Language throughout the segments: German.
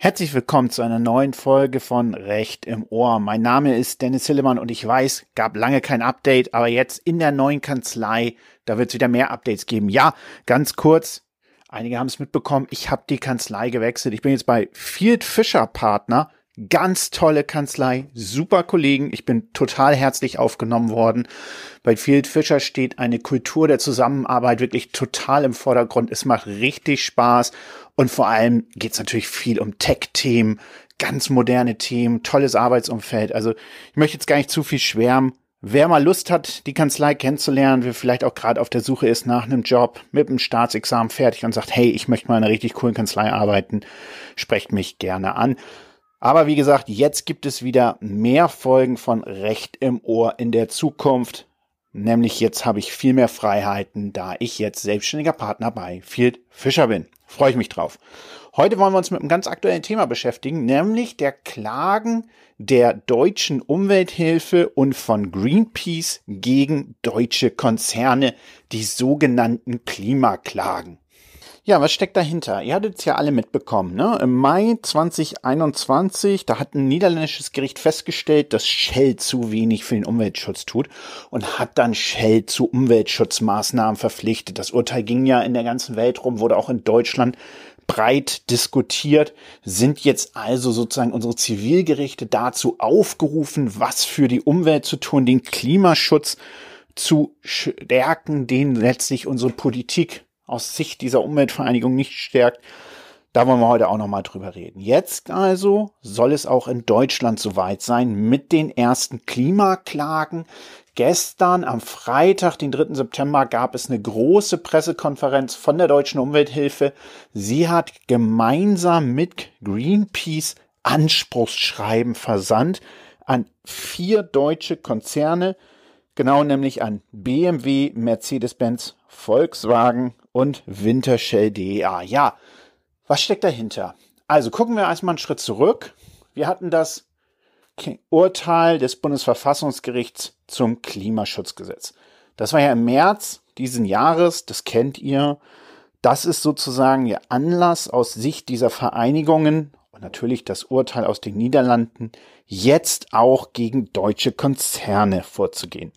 Herzlich willkommen zu einer neuen Folge von Recht im Ohr. Mein Name ist Dennis Hillemann und ich weiß, gab lange kein Update, aber jetzt in der neuen Kanzlei, da wird es wieder mehr Updates geben. Ja, ganz kurz, einige haben es mitbekommen, ich habe die Kanzlei gewechselt. Ich bin jetzt bei Field Fischer Partner. Ganz tolle Kanzlei, super Kollegen. Ich bin total herzlich aufgenommen worden. Bei Field Fischer steht eine Kultur der Zusammenarbeit wirklich total im Vordergrund. Es macht richtig Spaß und vor allem geht es natürlich viel um Tech-Themen, ganz moderne Themen, tolles Arbeitsumfeld. Also ich möchte jetzt gar nicht zu viel schwärmen. Wer mal Lust hat, die Kanzlei kennenzulernen, wer vielleicht auch gerade auf der Suche ist nach einem Job mit einem Staatsexamen fertig und sagt, hey, ich möchte mal in einer richtig coolen Kanzlei arbeiten, sprecht mich gerne an. Aber wie gesagt, jetzt gibt es wieder mehr Folgen von Recht im Ohr in der Zukunft. Nämlich jetzt habe ich viel mehr Freiheiten, da ich jetzt selbstständiger Partner bei Field Fischer bin. Freue ich mich drauf. Heute wollen wir uns mit einem ganz aktuellen Thema beschäftigen, nämlich der Klagen der deutschen Umwelthilfe und von Greenpeace gegen deutsche Konzerne, die sogenannten Klimaklagen. Ja, was steckt dahinter? Ihr hattet es ja alle mitbekommen. Ne? Im Mai 2021, da hat ein niederländisches Gericht festgestellt, dass Shell zu wenig für den Umweltschutz tut und hat dann Shell zu Umweltschutzmaßnahmen verpflichtet. Das Urteil ging ja in der ganzen Welt rum, wurde auch in Deutschland breit diskutiert, sind jetzt also sozusagen unsere Zivilgerichte dazu aufgerufen, was für die Umwelt zu tun, den Klimaschutz zu stärken, den letztlich unsere Politik aus Sicht dieser Umweltvereinigung nicht stärkt. Da wollen wir heute auch nochmal drüber reden. Jetzt also soll es auch in Deutschland soweit sein mit den ersten Klimaklagen. Gestern am Freitag, den 3. September, gab es eine große Pressekonferenz von der Deutschen Umwelthilfe. Sie hat gemeinsam mit Greenpeace Anspruchsschreiben versandt an vier deutsche Konzerne, genau nämlich an BMW, Mercedes-Benz, Volkswagen und Wintershell DEA. Ja, was steckt dahinter? Also gucken wir erstmal einen Schritt zurück. Wir hatten das Urteil des Bundesverfassungsgerichts zum Klimaschutzgesetz. Das war ja im März diesen Jahres, das kennt ihr. Das ist sozusagen ihr Anlass aus Sicht dieser Vereinigungen und natürlich das Urteil aus den Niederlanden, jetzt auch gegen deutsche Konzerne vorzugehen.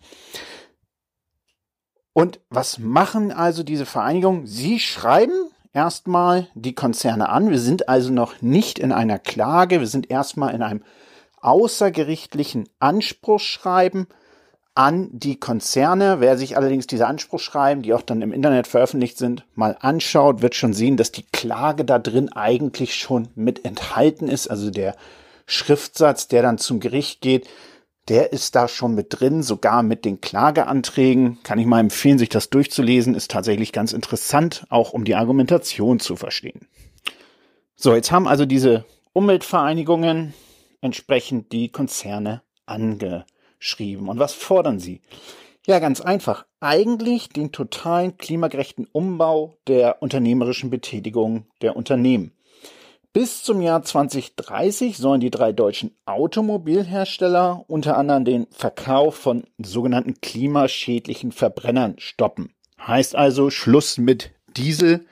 Und was machen also diese Vereinigungen? Sie schreiben erstmal die Konzerne an. Wir sind also noch nicht in einer Klage. Wir sind erstmal in einem außergerichtlichen Anspruchsschreiben an die Konzerne. Wer sich allerdings diese Anspruchsschreiben, die auch dann im Internet veröffentlicht sind, mal anschaut, wird schon sehen, dass die Klage da drin eigentlich schon mit enthalten ist. Also der Schriftsatz, der dann zum Gericht geht, der ist da schon mit drin, sogar mit den Klageanträgen. Kann ich mal empfehlen, sich das durchzulesen. Ist tatsächlich ganz interessant, auch um die Argumentation zu verstehen. So, jetzt haben also diese Umweltvereinigungen entsprechend die Konzerne angeschrieben. Und was fordern sie? Ja, ganz einfach. Eigentlich den totalen klimagerechten Umbau der unternehmerischen Betätigung der Unternehmen. Bis zum Jahr 2030 sollen die drei deutschen Automobilhersteller unter anderem den Verkauf von sogenannten klimaschädlichen Verbrennern stoppen. Heißt also Schluss mit Diesel.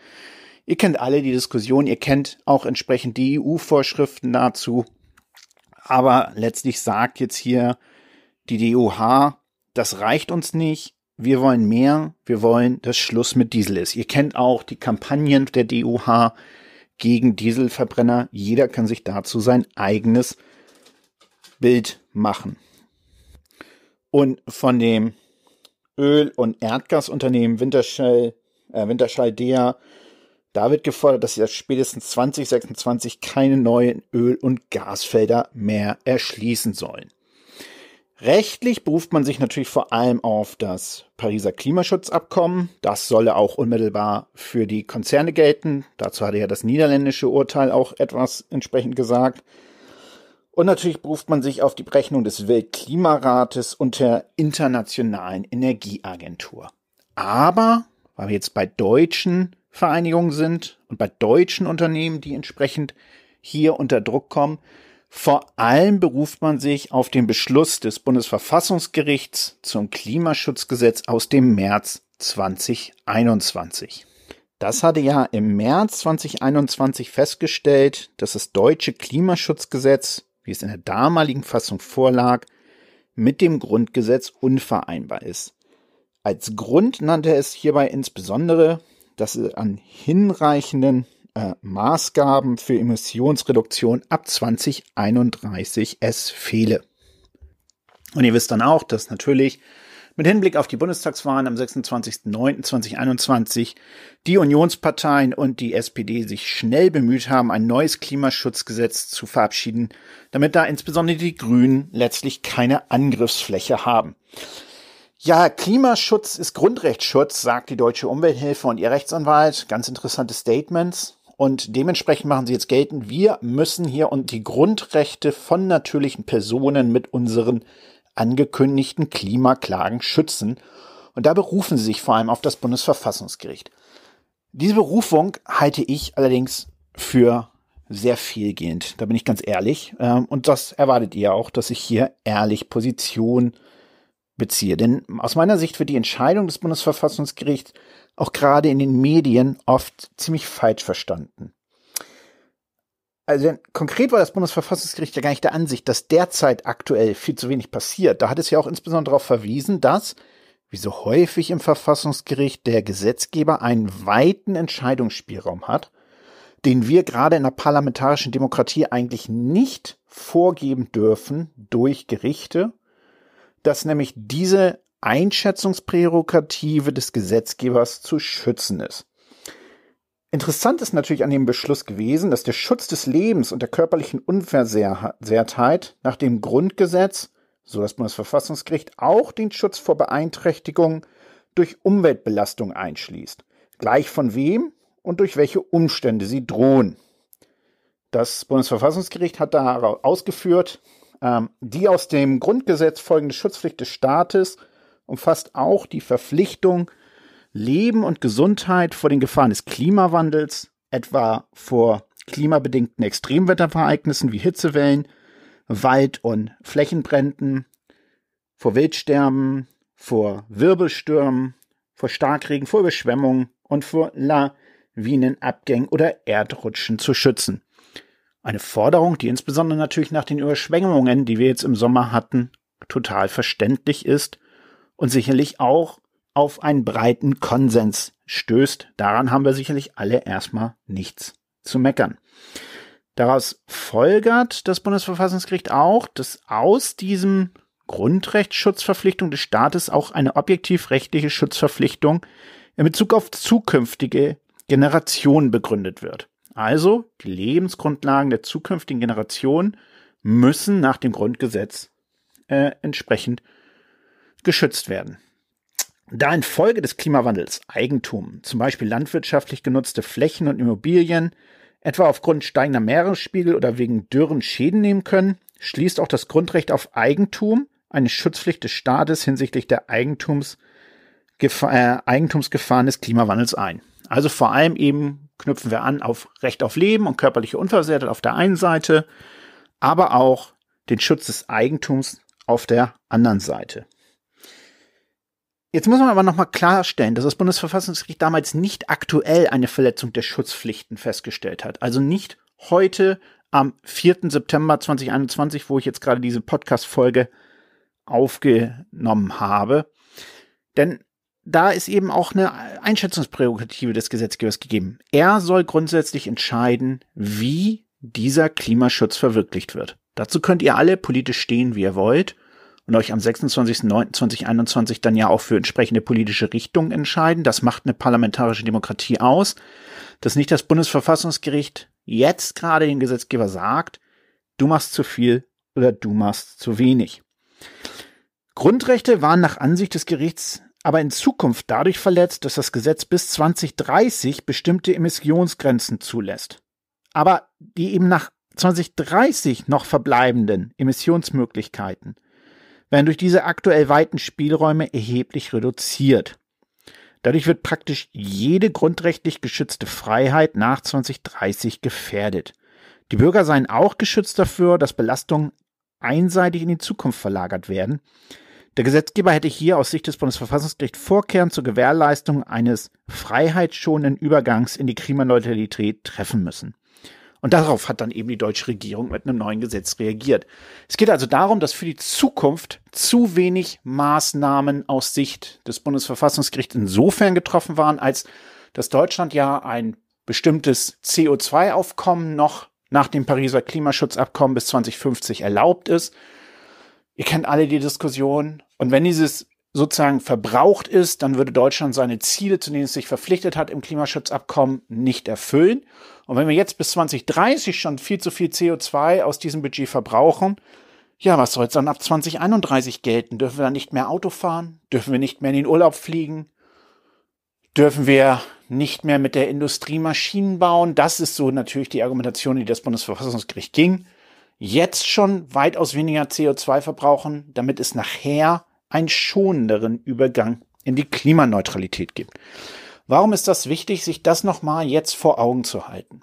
Ihr kennt alle die Diskussion, ihr kennt auch entsprechend die EU-Vorschriften dazu. Aber letztlich sagt jetzt hier die DOH, das reicht uns nicht. Wir wollen mehr. Wir wollen, dass Schluss mit Diesel ist. Ihr kennt auch die Kampagnen der DOH gegen Dieselverbrenner. Jeder kann sich dazu sein eigenes Bild machen. Und von dem Öl- und Erdgasunternehmen Wintershall, äh, Wintershall Dea, da wird gefordert, dass sie spätestens 2026 keine neuen Öl- und Gasfelder mehr erschließen sollen. Rechtlich beruft man sich natürlich vor allem auf das Pariser Klimaschutzabkommen. Das solle auch unmittelbar für die Konzerne gelten. Dazu hatte ja das niederländische Urteil auch etwas entsprechend gesagt. Und natürlich beruft man sich auf die Berechnung des Weltklimarates und der Internationalen Energieagentur. Aber, weil wir jetzt bei deutschen Vereinigungen sind und bei deutschen Unternehmen, die entsprechend hier unter Druck kommen, vor allem beruft man sich auf den Beschluss des Bundesverfassungsgerichts zum Klimaschutzgesetz aus dem März 2021. Das hatte ja im März 2021 festgestellt, dass das deutsche Klimaschutzgesetz, wie es in der damaligen Fassung vorlag, mit dem Grundgesetz unvereinbar ist. Als Grund nannte es hierbei insbesondere, dass es an hinreichenden äh, Maßgaben für Emissionsreduktion ab 2031 es fehle. Und ihr wisst dann auch, dass natürlich mit Hinblick auf die Bundestagswahlen am 26.09.2021 die Unionsparteien und die SPD sich schnell bemüht haben, ein neues Klimaschutzgesetz zu verabschieden, damit da insbesondere die Grünen letztlich keine Angriffsfläche haben. Ja, Klimaschutz ist Grundrechtsschutz, sagt die Deutsche Umwelthilfe und ihr Rechtsanwalt. Ganz interessante Statements. Und dementsprechend machen sie jetzt geltend, wir müssen hier und die Grundrechte von natürlichen Personen mit unseren angekündigten Klimaklagen schützen. Und da berufen sie sich vor allem auf das Bundesverfassungsgericht. Diese Berufung halte ich allerdings für sehr vielgehend. Da bin ich ganz ehrlich. Ähm, und das erwartet ihr auch, dass ich hier ehrlich Position beziehe. Denn aus meiner Sicht wird die Entscheidung des Bundesverfassungsgerichts auch gerade in den Medien oft ziemlich falsch verstanden. Also konkret war das Bundesverfassungsgericht ja gar nicht der Ansicht, dass derzeit aktuell viel zu wenig passiert. Da hat es ja auch insbesondere darauf verwiesen, dass, wie so häufig im Verfassungsgericht, der Gesetzgeber einen weiten Entscheidungsspielraum hat, den wir gerade in der parlamentarischen Demokratie eigentlich nicht vorgeben dürfen durch Gerichte, dass nämlich diese Einschätzungsprärogative des Gesetzgebers zu schützen ist. Interessant ist natürlich an dem Beschluss gewesen, dass der Schutz des Lebens und der körperlichen Unversehrtheit nach dem Grundgesetz, so das Bundesverfassungsgericht, auch den Schutz vor Beeinträchtigung durch Umweltbelastung einschließt. Gleich von wem und durch welche Umstände sie drohen. Das Bundesverfassungsgericht hat da ausgeführt, ähm, die aus dem Grundgesetz folgende Schutzpflicht des Staates umfasst auch die Verpflichtung, Leben und Gesundheit vor den Gefahren des Klimawandels, etwa vor klimabedingten Extremwettervereignissen wie Hitzewellen, Wald- und Flächenbränden, vor Wildsterben, vor Wirbelstürmen, vor Starkregen, vor Überschwemmungen und vor Lawinenabgängen oder Erdrutschen zu schützen. Eine Forderung, die insbesondere natürlich nach den Überschwemmungen, die wir jetzt im Sommer hatten, total verständlich ist und sicherlich auch auf einen breiten Konsens stößt. Daran haben wir sicherlich alle erstmal nichts zu meckern. Daraus folgert das Bundesverfassungsgericht auch, dass aus diesem Grundrechtsschutzverpflichtung des Staates auch eine objektiv rechtliche Schutzverpflichtung in Bezug auf zukünftige Generationen begründet wird. Also die Lebensgrundlagen der zukünftigen Generationen müssen nach dem Grundgesetz äh, entsprechend geschützt werden. Da infolge des Klimawandels Eigentum, zum Beispiel landwirtschaftlich genutzte Flächen und Immobilien, etwa aufgrund steigender Meeresspiegel oder wegen Dürren Schäden nehmen können, schließt auch das Grundrecht auf Eigentum eine Schutzpflicht des Staates hinsichtlich der Eigentums, äh, Eigentumsgefahren des Klimawandels ein. Also vor allem eben knüpfen wir an auf Recht auf Leben und körperliche Unversehrtheit auf der einen Seite, aber auch den Schutz des Eigentums auf der anderen Seite. Jetzt muss man aber nochmal klarstellen, dass das Bundesverfassungsgericht damals nicht aktuell eine Verletzung der Schutzpflichten festgestellt hat. Also nicht heute am 4. September 2021, wo ich jetzt gerade diese Podcast-Folge aufgenommen habe. Denn da ist eben auch eine Einschätzungsprärogative des Gesetzgebers gegeben. Er soll grundsätzlich entscheiden, wie dieser Klimaschutz verwirklicht wird. Dazu könnt ihr alle politisch stehen, wie ihr wollt und euch am 26.09.2021 dann ja auch für entsprechende politische Richtungen entscheiden. Das macht eine parlamentarische Demokratie aus, dass nicht das Bundesverfassungsgericht jetzt gerade den Gesetzgeber sagt, du machst zu viel oder du machst zu wenig. Grundrechte waren nach Ansicht des Gerichts aber in Zukunft dadurch verletzt, dass das Gesetz bis 2030 bestimmte Emissionsgrenzen zulässt. Aber die eben nach 2030 noch verbleibenden Emissionsmöglichkeiten werden durch diese aktuell weiten Spielräume erheblich reduziert. Dadurch wird praktisch jede grundrechtlich geschützte Freiheit nach 2030 gefährdet. Die Bürger seien auch geschützt dafür, dass Belastungen einseitig in die Zukunft verlagert werden. Der Gesetzgeber hätte hier aus Sicht des Bundesverfassungsgerichts Vorkehren zur Gewährleistung eines freiheitsschonenden Übergangs in die Klimaneutralität treffen müssen. Und darauf hat dann eben die deutsche Regierung mit einem neuen Gesetz reagiert. Es geht also darum, dass für die Zukunft zu wenig Maßnahmen aus Sicht des Bundesverfassungsgerichts insofern getroffen waren, als dass Deutschland ja ein bestimmtes CO2-Aufkommen noch nach dem Pariser Klimaschutzabkommen bis 2050 erlaubt ist. Ihr kennt alle die Diskussion. Und wenn dieses sozusagen verbraucht ist, dann würde Deutschland seine Ziele, zu denen es sich verpflichtet hat im Klimaschutzabkommen, nicht erfüllen. Und wenn wir jetzt bis 2030 schon viel zu viel CO2 aus diesem Budget verbrauchen, ja, was soll es dann ab 2031 gelten? Dürfen wir dann nicht mehr Auto fahren? Dürfen wir nicht mehr in den Urlaub fliegen? Dürfen wir nicht mehr mit der Industrie Maschinen bauen? Das ist so natürlich die Argumentation, die das Bundesverfassungsgericht ging. Jetzt schon weitaus weniger CO2 verbrauchen, damit es nachher einen schonenderen Übergang in die Klimaneutralität gibt. Warum ist das wichtig, sich das nochmal jetzt vor Augen zu halten?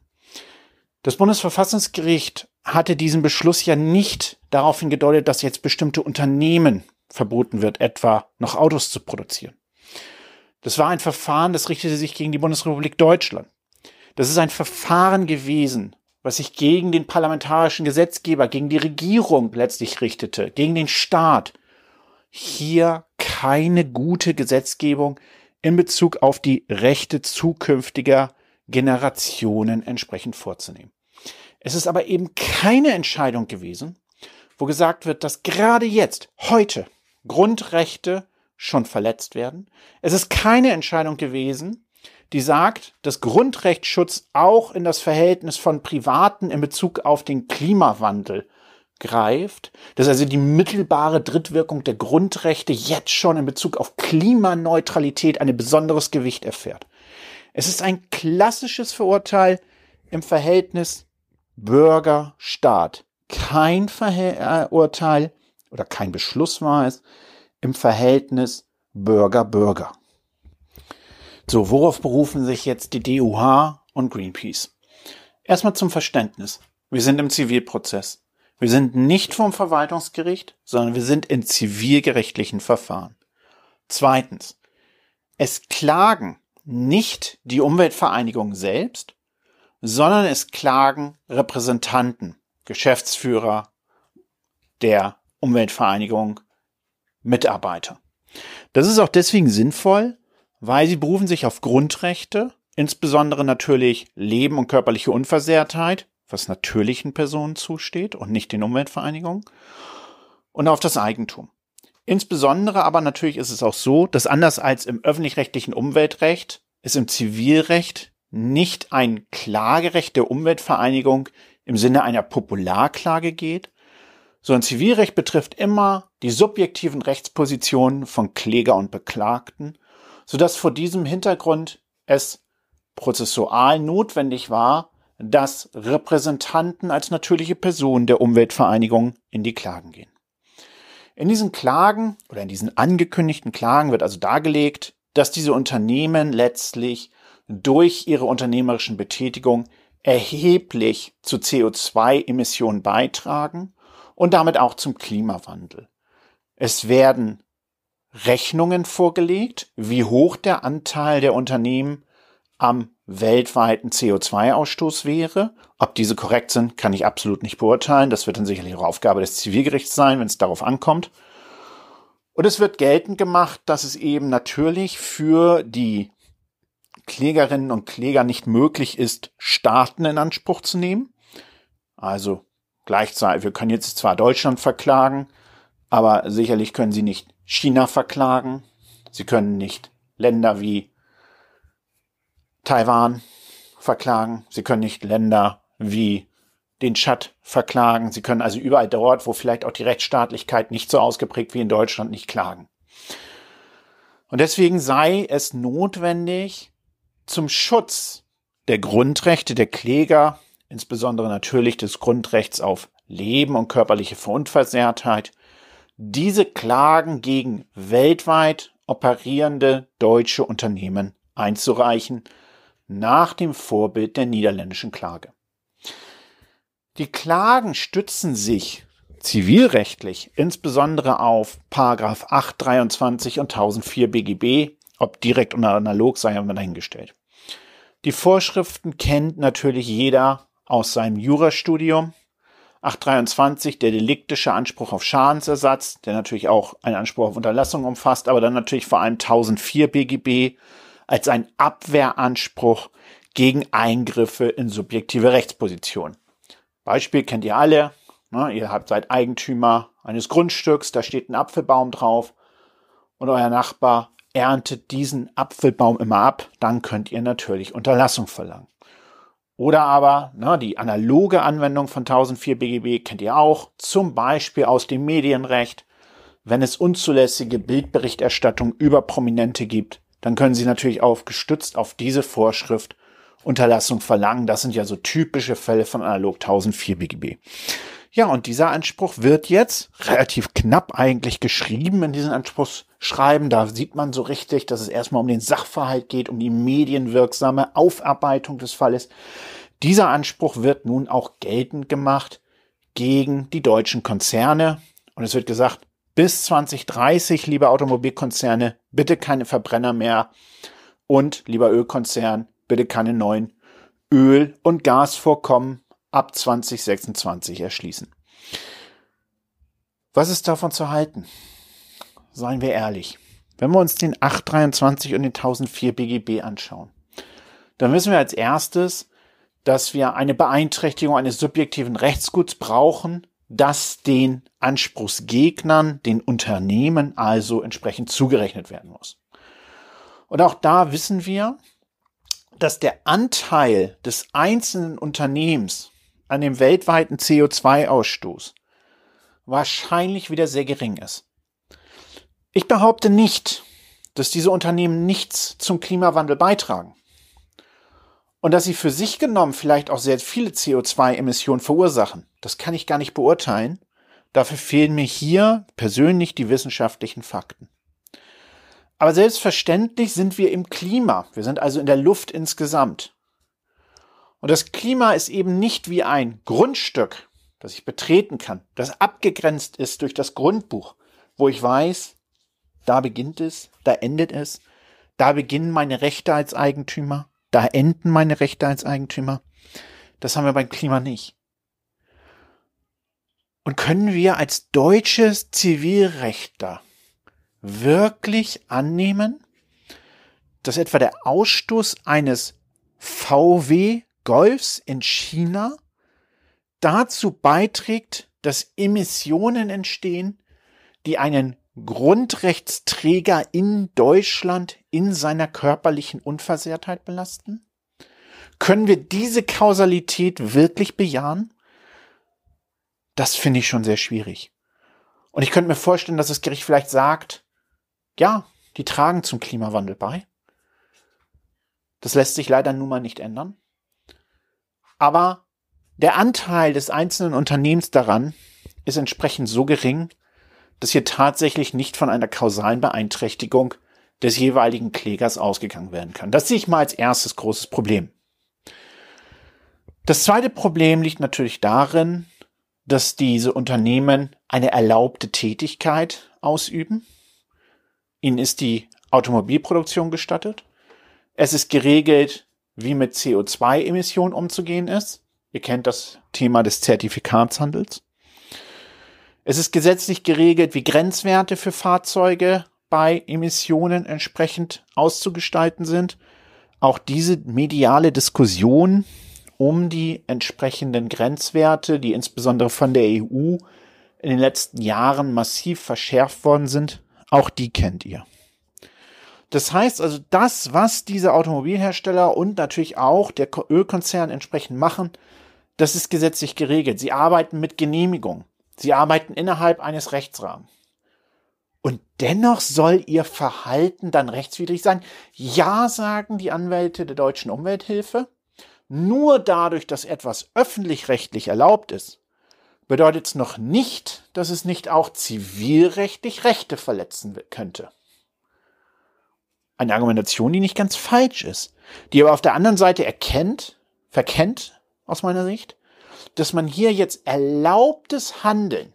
Das Bundesverfassungsgericht hatte diesen Beschluss ja nicht darauf hingedeutet, dass jetzt bestimmte Unternehmen verboten wird, etwa noch Autos zu produzieren. Das war ein Verfahren, das richtete sich gegen die Bundesrepublik Deutschland. Das ist ein Verfahren gewesen, was sich gegen den parlamentarischen Gesetzgeber, gegen die Regierung letztlich richtete, gegen den Staat hier keine gute Gesetzgebung in Bezug auf die Rechte zukünftiger Generationen entsprechend vorzunehmen. Es ist aber eben keine Entscheidung gewesen, wo gesagt wird, dass gerade jetzt, heute, Grundrechte schon verletzt werden. Es ist keine Entscheidung gewesen, die sagt, dass Grundrechtsschutz auch in das Verhältnis von Privaten in Bezug auf den Klimawandel greift, dass also die mittelbare Drittwirkung der Grundrechte jetzt schon in Bezug auf Klimaneutralität ein besonderes Gewicht erfährt. Es ist ein klassisches Verurteil im Verhältnis Bürger-Staat. Kein Verurteil äh, oder kein Beschluss war es im Verhältnis Bürger-Bürger. So, worauf berufen sich jetzt die DUH und Greenpeace? Erstmal zum Verständnis. Wir sind im Zivilprozess. Wir sind nicht vom Verwaltungsgericht, sondern wir sind in zivilgerechtlichen Verfahren. Zweitens, es klagen nicht die Umweltvereinigung selbst, sondern es klagen Repräsentanten, Geschäftsführer der Umweltvereinigung, Mitarbeiter. Das ist auch deswegen sinnvoll, weil sie berufen sich auf Grundrechte, insbesondere natürlich Leben und körperliche Unversehrtheit, was natürlichen Personen zusteht und nicht den Umweltvereinigungen, und auf das Eigentum. Insbesondere aber natürlich ist es auch so, dass anders als im öffentlich-rechtlichen Umweltrecht es im Zivilrecht nicht ein Klagerecht der Umweltvereinigung im Sinne einer Popularklage geht, sondern Zivilrecht betrifft immer die subjektiven Rechtspositionen von Kläger und Beklagten, sodass vor diesem Hintergrund es prozessual notwendig war, dass Repräsentanten als natürliche Personen der Umweltvereinigung in die Klagen gehen. In diesen Klagen oder in diesen angekündigten Klagen wird also dargelegt, dass diese Unternehmen letztlich durch ihre unternehmerischen Betätigung erheblich zu CO2-Emissionen beitragen und damit auch zum Klimawandel. Es werden Rechnungen vorgelegt, wie hoch der Anteil der Unternehmen am weltweiten CO2-Ausstoß wäre. Ob diese korrekt sind, kann ich absolut nicht beurteilen. Das wird dann sicherlich auch Aufgabe des Zivilgerichts sein, wenn es darauf ankommt. Und es wird geltend gemacht, dass es eben natürlich für die Klägerinnen und Kläger nicht möglich ist, Staaten in Anspruch zu nehmen. Also gleichzeitig, wir können jetzt zwar Deutschland verklagen, aber sicherlich können sie nicht China verklagen. Sie können nicht Länder wie Taiwan verklagen. Sie können nicht Länder wie den Chat verklagen. Sie können also überall dort, wo vielleicht auch die Rechtsstaatlichkeit nicht so ausgeprägt wie in Deutschland, nicht klagen. Und deswegen sei es notwendig, zum Schutz der Grundrechte der Kläger, insbesondere natürlich des Grundrechts auf Leben und körperliche Verunversehrtheit, diese Klagen gegen weltweit operierende deutsche Unternehmen einzureichen, nach dem Vorbild der niederländischen Klage. Die Klagen stützen sich zivilrechtlich insbesondere auf Paragraph 823 und 1004 BGB, ob direkt oder analog sei aber dahingestellt. Die Vorschriften kennt natürlich jeder aus seinem Jurastudium. 823 der deliktische Anspruch auf Schadensersatz, der natürlich auch einen Anspruch auf Unterlassung umfasst, aber dann natürlich vor allem 1004 BGB als ein Abwehranspruch gegen Eingriffe in subjektive Rechtsposition. Beispiel kennt ihr alle. Ne? Ihr habt seid Eigentümer eines Grundstücks, da steht ein Apfelbaum drauf und euer Nachbar erntet diesen Apfelbaum immer ab, dann könnt ihr natürlich Unterlassung verlangen. Oder aber ne, die analoge Anwendung von 1004 BGB kennt ihr auch, zum Beispiel aus dem Medienrecht. Wenn es unzulässige Bildberichterstattung über Prominente gibt, dann können Sie natürlich auch gestützt auf diese Vorschrift Unterlassung verlangen. Das sind ja so typische Fälle von analog 1004 BGB. Ja, und dieser Anspruch wird jetzt relativ knapp eigentlich geschrieben in diesen Anspruchsschreiben. Da sieht man so richtig, dass es erstmal um den Sachverhalt geht, um die medienwirksame Aufarbeitung des Falles. Dieser Anspruch wird nun auch geltend gemacht gegen die deutschen Konzerne. Und es wird gesagt, bis 2030, liebe Automobilkonzerne, bitte keine Verbrenner mehr. Und, lieber Ölkonzern, bitte keine neuen Öl- und Gasvorkommen ab 2026 erschließen. Was ist davon zu halten? Seien wir ehrlich. Wenn wir uns den 823 und den 1004 BGB anschauen, dann wissen wir als erstes, dass wir eine Beeinträchtigung eines subjektiven Rechtsguts brauchen, das den Anspruchsgegnern, den Unternehmen also entsprechend zugerechnet werden muss. Und auch da wissen wir, dass der Anteil des einzelnen Unternehmens an dem weltweiten CO2-Ausstoß wahrscheinlich wieder sehr gering ist. Ich behaupte nicht, dass diese Unternehmen nichts zum Klimawandel beitragen und dass sie für sich genommen vielleicht auch sehr viele CO2-Emissionen verursachen. Das kann ich gar nicht beurteilen. Dafür fehlen mir hier persönlich die wissenschaftlichen Fakten. Aber selbstverständlich sind wir im Klima. Wir sind also in der Luft insgesamt. Und das Klima ist eben nicht wie ein Grundstück, das ich betreten kann, das abgegrenzt ist durch das Grundbuch, wo ich weiß, da beginnt es, da endet es, da beginnen meine Rechte als Eigentümer, da enden meine Rechte als Eigentümer. Das haben wir beim Klima nicht. Und können wir als deutsches Zivilrechter wirklich annehmen, dass etwa der Ausstoß eines VW Golfs in China dazu beiträgt, dass Emissionen entstehen, die einen Grundrechtsträger in Deutschland in seiner körperlichen Unversehrtheit belasten? Können wir diese Kausalität wirklich bejahen? Das finde ich schon sehr schwierig. Und ich könnte mir vorstellen, dass das Gericht vielleicht sagt, ja, die tragen zum Klimawandel bei. Das lässt sich leider nun mal nicht ändern. Aber der Anteil des einzelnen Unternehmens daran ist entsprechend so gering, dass hier tatsächlich nicht von einer kausalen Beeinträchtigung des jeweiligen Klägers ausgegangen werden kann. Das sehe ich mal als erstes großes Problem. Das zweite Problem liegt natürlich darin, dass diese Unternehmen eine erlaubte Tätigkeit ausüben. Ihnen ist die Automobilproduktion gestattet. Es ist geregelt, wie mit CO2-Emissionen umzugehen ist. Ihr kennt das Thema des Zertifikatshandels. Es ist gesetzlich geregelt, wie Grenzwerte für Fahrzeuge bei Emissionen entsprechend auszugestalten sind. Auch diese mediale Diskussion um die entsprechenden Grenzwerte, die insbesondere von der EU in den letzten Jahren massiv verschärft worden sind, auch die kennt ihr. Das heißt also, das, was diese Automobilhersteller und natürlich auch der Ölkonzern entsprechend machen, Das ist gesetzlich geregelt. Sie arbeiten mit Genehmigung. Sie arbeiten innerhalb eines Rechtsrahmens. Und dennoch soll ihr Verhalten dann rechtswidrig sein? Ja, sagen die Anwälte der deutschen Umwelthilfe. Nur dadurch, dass etwas öffentlich-rechtlich erlaubt ist, bedeutet es noch nicht, dass es nicht auch zivilrechtlich Rechte verletzen könnte. Eine Argumentation, die nicht ganz falsch ist, die aber auf der anderen Seite erkennt, verkennt, aus meiner Sicht, dass man hier jetzt erlaubtes Handeln,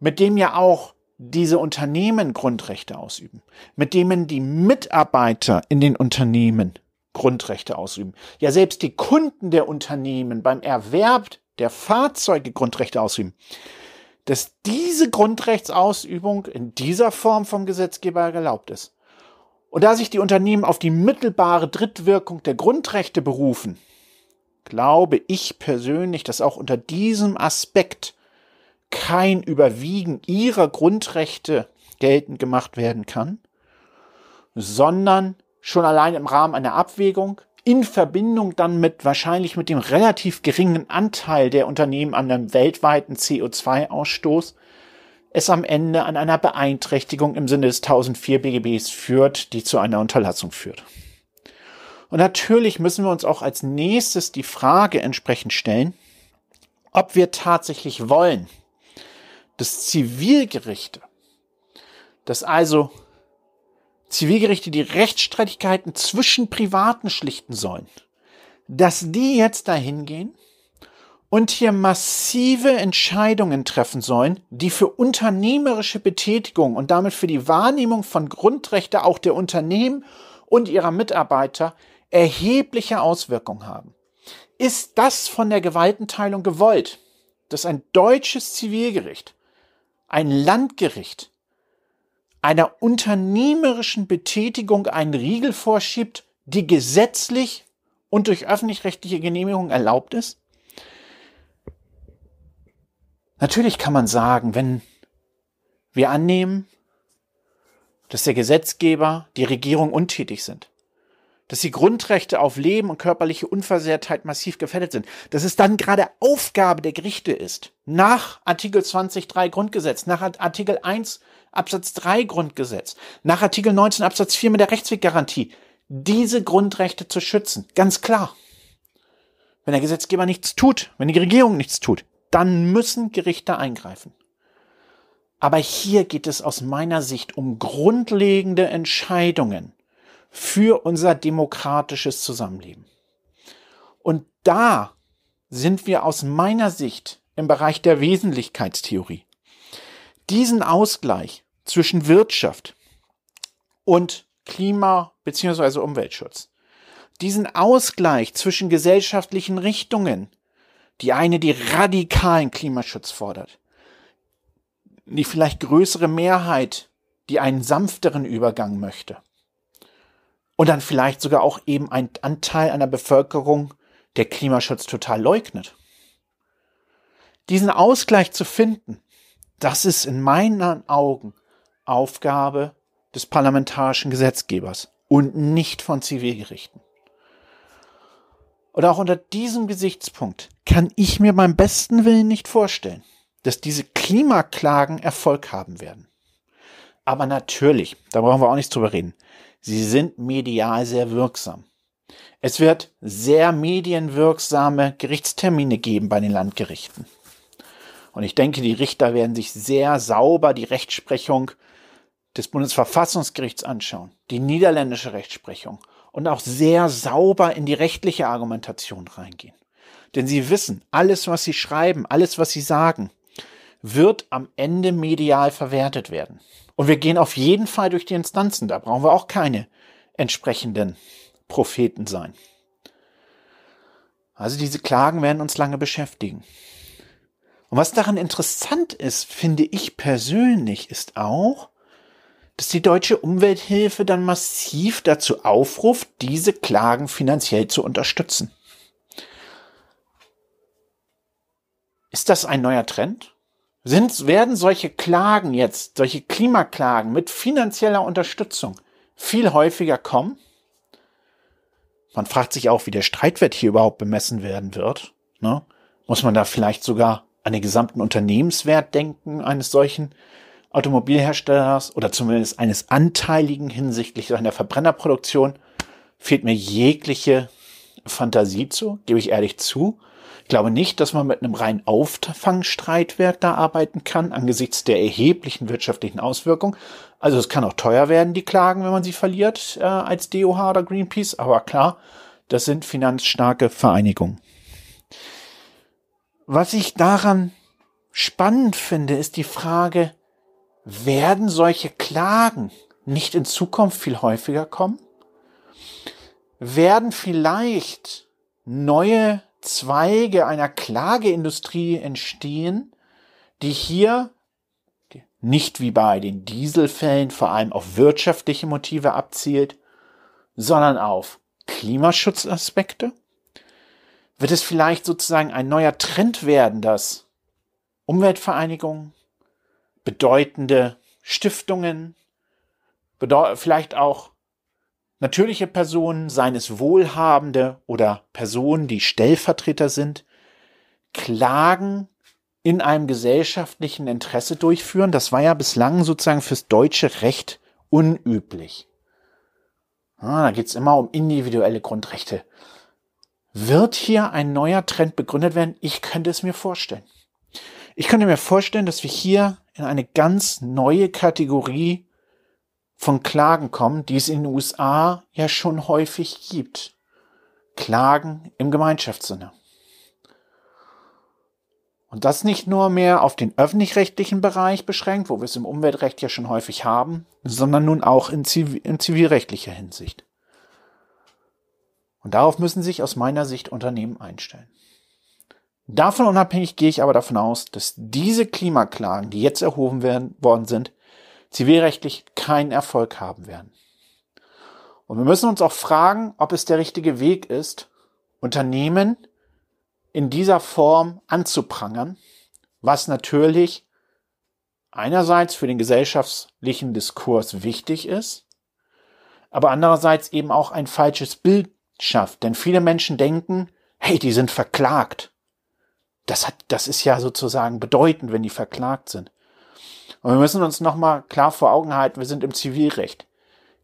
mit dem ja auch diese Unternehmen Grundrechte ausüben, mit denen die Mitarbeiter in den Unternehmen Grundrechte ausüben, ja selbst die Kunden der Unternehmen beim Erwerb der Fahrzeuge Grundrechte ausüben, dass diese Grundrechtsausübung in dieser Form vom Gesetzgeber erlaubt ist. Und da sich die Unternehmen auf die mittelbare Drittwirkung der Grundrechte berufen, glaube ich persönlich, dass auch unter diesem Aspekt kein Überwiegen ihrer Grundrechte geltend gemacht werden kann, sondern schon allein im Rahmen einer Abwägung in Verbindung dann mit wahrscheinlich mit dem relativ geringen Anteil der Unternehmen an einem weltweiten CO2-Ausstoß es am Ende an einer Beeinträchtigung im Sinne des 1004 BGBs führt, die zu einer Unterlassung führt. Und natürlich müssen wir uns auch als nächstes die Frage entsprechend stellen, ob wir tatsächlich wollen, dass Zivilgerichte, dass also Zivilgerichte die Rechtsstreitigkeiten zwischen Privaten schlichten sollen, dass die jetzt dahin gehen und hier massive Entscheidungen treffen sollen, die für unternehmerische Betätigung und damit für die Wahrnehmung von Grundrechte auch der Unternehmen und ihrer Mitarbeiter erhebliche Auswirkungen haben. Ist das von der Gewaltenteilung gewollt, dass ein deutsches Zivilgericht, ein Landgericht einer unternehmerischen Betätigung einen Riegel vorschiebt, die gesetzlich und durch öffentlich-rechtliche Genehmigung erlaubt ist? Natürlich kann man sagen, wenn wir annehmen, dass der Gesetzgeber, die Regierung untätig sind, dass die Grundrechte auf Leben und körperliche Unversehrtheit massiv gefährdet sind, dass es dann gerade Aufgabe der Gerichte ist, nach Artikel 20.3 Grundgesetz, nach Artikel 1 Absatz 3 Grundgesetz, nach Artikel 19 Absatz 4 mit der Rechtsweggarantie, diese Grundrechte zu schützen. Ganz klar. Wenn der Gesetzgeber nichts tut, wenn die Regierung nichts tut, dann müssen Gerichte eingreifen. Aber hier geht es aus meiner Sicht um grundlegende Entscheidungen für unser demokratisches Zusammenleben. Und da sind wir aus meiner Sicht im Bereich der Wesentlichkeitstheorie. Diesen Ausgleich zwischen Wirtschaft und Klima- bzw. Umweltschutz, diesen Ausgleich zwischen gesellschaftlichen Richtungen die eine, die radikalen Klimaschutz fordert. Die vielleicht größere Mehrheit, die einen sanfteren Übergang möchte. Und dann vielleicht sogar auch eben ein Anteil einer Bevölkerung, der Klimaschutz total leugnet. Diesen Ausgleich zu finden, das ist in meinen Augen Aufgabe des parlamentarischen Gesetzgebers und nicht von Zivilgerichten. Und auch unter diesem Gesichtspunkt kann ich mir beim besten Willen nicht vorstellen, dass diese Klimaklagen Erfolg haben werden. Aber natürlich, da brauchen wir auch nicht drüber reden, sie sind medial sehr wirksam. Es wird sehr medienwirksame Gerichtstermine geben bei den Landgerichten. Und ich denke, die Richter werden sich sehr sauber die Rechtsprechung des Bundesverfassungsgerichts anschauen, die niederländische Rechtsprechung und auch sehr sauber in die rechtliche Argumentation reingehen. Denn sie wissen, alles, was sie schreiben, alles, was sie sagen, wird am Ende medial verwertet werden. Und wir gehen auf jeden Fall durch die Instanzen. Da brauchen wir auch keine entsprechenden Propheten sein. Also diese Klagen werden uns lange beschäftigen. Und was daran interessant ist, finde ich persönlich, ist auch, dass die deutsche Umwelthilfe dann massiv dazu aufruft, diese Klagen finanziell zu unterstützen. Ist das ein neuer Trend? Sind, werden solche Klagen jetzt, solche Klimaklagen mit finanzieller Unterstützung viel häufiger kommen? Man fragt sich auch, wie der Streitwert hier überhaupt bemessen werden wird. Ne? Muss man da vielleicht sogar an den gesamten Unternehmenswert denken eines solchen Automobilherstellers oder zumindest eines Anteiligen hinsichtlich seiner Verbrennerproduktion? Fehlt mir jegliche Fantasie zu, gebe ich ehrlich zu. Ich glaube nicht, dass man mit einem reinen Auffangstreitwerk da arbeiten kann, angesichts der erheblichen wirtschaftlichen Auswirkungen. Also es kann auch teuer werden, die Klagen, wenn man sie verliert, äh, als DOH oder Greenpeace. Aber klar, das sind finanzstarke Vereinigungen. Was ich daran spannend finde, ist die Frage, werden solche Klagen nicht in Zukunft viel häufiger kommen? Werden vielleicht neue Zweige einer Klageindustrie entstehen, die hier nicht wie bei den Dieselfällen vor allem auf wirtschaftliche Motive abzielt, sondern auf Klimaschutzaspekte? Wird es vielleicht sozusagen ein neuer Trend werden, dass Umweltvereinigungen, bedeutende Stiftungen, bedeu vielleicht auch natürliche Personen, seien es Wohlhabende oder Personen, die Stellvertreter sind, Klagen in einem gesellschaftlichen Interesse durchführen. Das war ja bislang sozusagen fürs deutsche Recht unüblich. Ah, da geht's immer um individuelle Grundrechte. Wird hier ein neuer Trend begründet werden? Ich könnte es mir vorstellen. Ich könnte mir vorstellen, dass wir hier in eine ganz neue Kategorie von Klagen kommen, die es in den USA ja schon häufig gibt. Klagen im Gemeinschaftssinne. Und das nicht nur mehr auf den öffentlich-rechtlichen Bereich beschränkt, wo wir es im Umweltrecht ja schon häufig haben, sondern nun auch in, Zivil in zivilrechtlicher Hinsicht. Und darauf müssen sich aus meiner Sicht Unternehmen einstellen. Davon unabhängig gehe ich aber davon aus, dass diese Klimaklagen, die jetzt erhoben werden, worden sind, zivilrechtlich keinen Erfolg haben werden. Und wir müssen uns auch fragen, ob es der richtige Weg ist, Unternehmen in dieser Form anzuprangern, was natürlich einerseits für den gesellschaftlichen Diskurs wichtig ist, aber andererseits eben auch ein falsches Bild schafft. Denn viele Menschen denken, hey, die sind verklagt das hat, das ist ja sozusagen bedeutend, wenn die verklagt sind. Und wir müssen uns nochmal klar vor Augen halten, wir sind im Zivilrecht.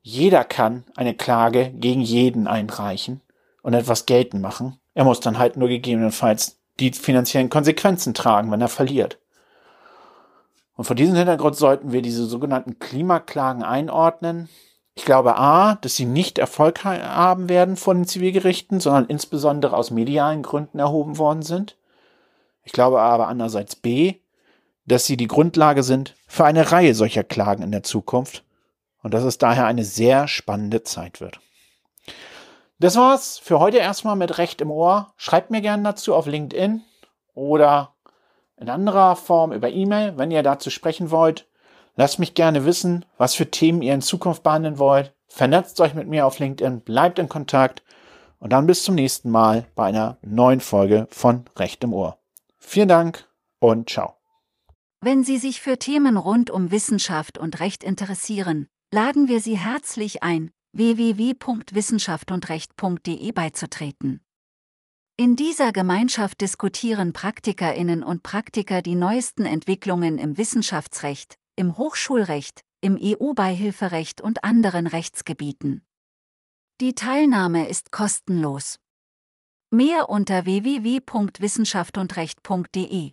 Jeder kann eine Klage gegen jeden einreichen und etwas geltend machen. Er muss dann halt nur gegebenenfalls die finanziellen Konsequenzen tragen, wenn er verliert. Und vor diesem Hintergrund sollten wir diese sogenannten Klimaklagen einordnen. Ich glaube A, dass sie nicht Erfolg haben werden von den Zivilgerichten, sondern insbesondere aus medialen Gründen erhoben worden sind. Ich glaube aber andererseits B, dass sie die Grundlage sind für eine Reihe solcher Klagen in der Zukunft und dass es daher eine sehr spannende Zeit wird. Das war's für heute erstmal mit Recht im Ohr. Schreibt mir gerne dazu auf LinkedIn oder in anderer Form über E-Mail, wenn ihr dazu sprechen wollt. Lasst mich gerne wissen, was für Themen ihr in Zukunft behandeln wollt. Vernetzt euch mit mir auf LinkedIn, bleibt in Kontakt und dann bis zum nächsten Mal bei einer neuen Folge von Recht im Ohr. Vielen Dank und ciao. Wenn Sie sich für Themen rund um Wissenschaft und Recht interessieren, laden wir Sie herzlich ein, www.wissenschaftsundrecht.de beizutreten. In dieser Gemeinschaft diskutieren Praktikerinnen und Praktiker die neuesten Entwicklungen im Wissenschaftsrecht, im Hochschulrecht, im EU-Beihilferecht und anderen Rechtsgebieten. Die Teilnahme ist kostenlos. Mehr unter www.wissenschaftsundrecht.de.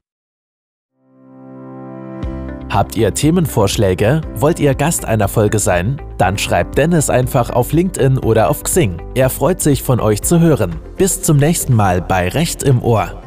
Habt ihr Themenvorschläge? Wollt ihr Gast einer Folge sein? Dann schreibt Dennis einfach auf LinkedIn oder auf Xing. Er freut sich von euch zu hören. Bis zum nächsten Mal bei Recht im Ohr.